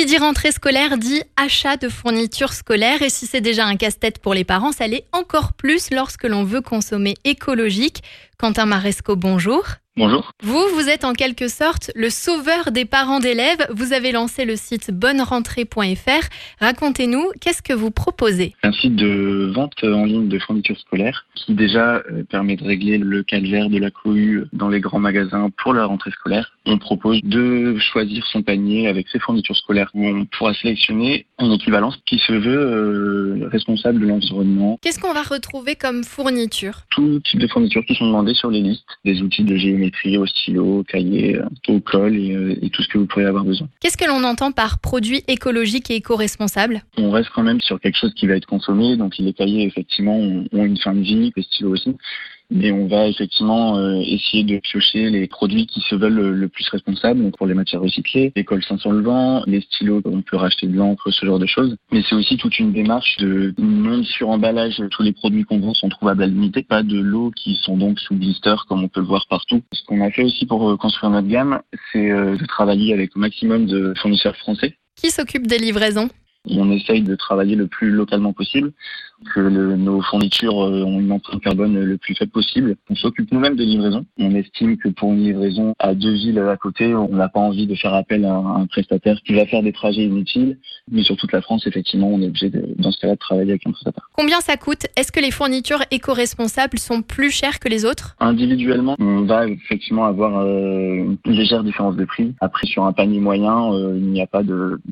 Qui dit rentrée scolaire dit achat de fournitures scolaires et si c'est déjà un casse-tête pour les parents, ça l'est encore plus lorsque l'on veut consommer écologique. Quentin Maresco, bonjour. Bonjour. Vous, vous êtes en quelque sorte le sauveur des parents d'élèves. Vous avez lancé le site bonnerentrée.fr. Racontez-nous, qu'est-ce que vous proposez Un site de vente en ligne de fournitures scolaires qui déjà euh, permet de régler le calvaire de la cohue dans les grands magasins pour la rentrée scolaire. On propose de choisir son panier avec ses fournitures scolaires où on pourra sélectionner une équivalence qui se veut euh, responsable de l'environnement. Qu'est-ce qu'on va retrouver comme fourniture? Tout type de fournitures qui sont demandées sur les listes, des outils de au stylo, au cahier, euh, au et, euh, et tout ce que vous pourriez avoir besoin. Qu'est-ce que l'on entend par produit écologique et éco-responsable? On reste quand même sur quelque chose qui va être consommé, donc les cahiers effectivement ont ont une fin de vie, les stylos aussi. Mais on va effectivement euh, essayer de piocher les produits qui se veulent le, le plus responsables, donc pour les matières recyclées, les cols 500 le vent, les stylos, on peut racheter de l'encre, ce genre de choses. Mais c'est aussi toute une démarche de non sur-emballage. Tous les produits qu'on vend sont trouvables à limiter, pas de lots qui sont donc sous blister comme on peut le voir partout. Ce qu'on a fait aussi pour euh, construire notre gamme, c'est euh, de travailler avec au maximum de fournisseurs français. Qui s'occupe des livraisons? On essaye de travailler le plus localement possible, que nos fournitures euh, ont une empreinte carbone le plus faible possible. On s'occupe nous-mêmes des livraisons. On estime que pour une livraison à deux villes à côté, on n'a pas envie de faire appel à un prestataire qui va faire des trajets inutiles. Mais sur toute la France, effectivement, on est obligé de, dans ce cas-là de travailler avec un prestataire. Combien ça coûte Est-ce que les fournitures éco-responsables sont plus chères que les autres Individuellement, on va effectivement avoir euh, une légère différence de prix. Après, sur un panier moyen, euh, il n'y a pas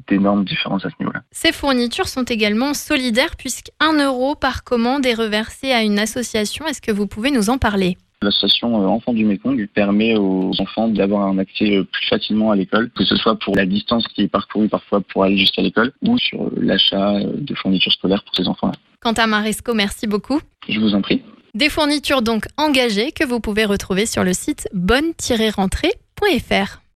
d'énormes différences à ce niveau-là. Ces fournitures sont également solidaires puisque 1 euro par commande est reversé à une association. Est-ce que vous pouvez nous en parler? L'association euh, Enfants du Mekong permet aux enfants d'avoir un accès plus facilement à l'école, que ce soit pour la distance qui est parcourue parfois pour aller jusqu'à l'école ou sur l'achat de fournitures scolaires pour ces enfants-là. Quentin Maresco, merci beaucoup. Je vous en prie. Des fournitures donc engagées que vous pouvez retrouver sur le site bonne-rentrée.fr.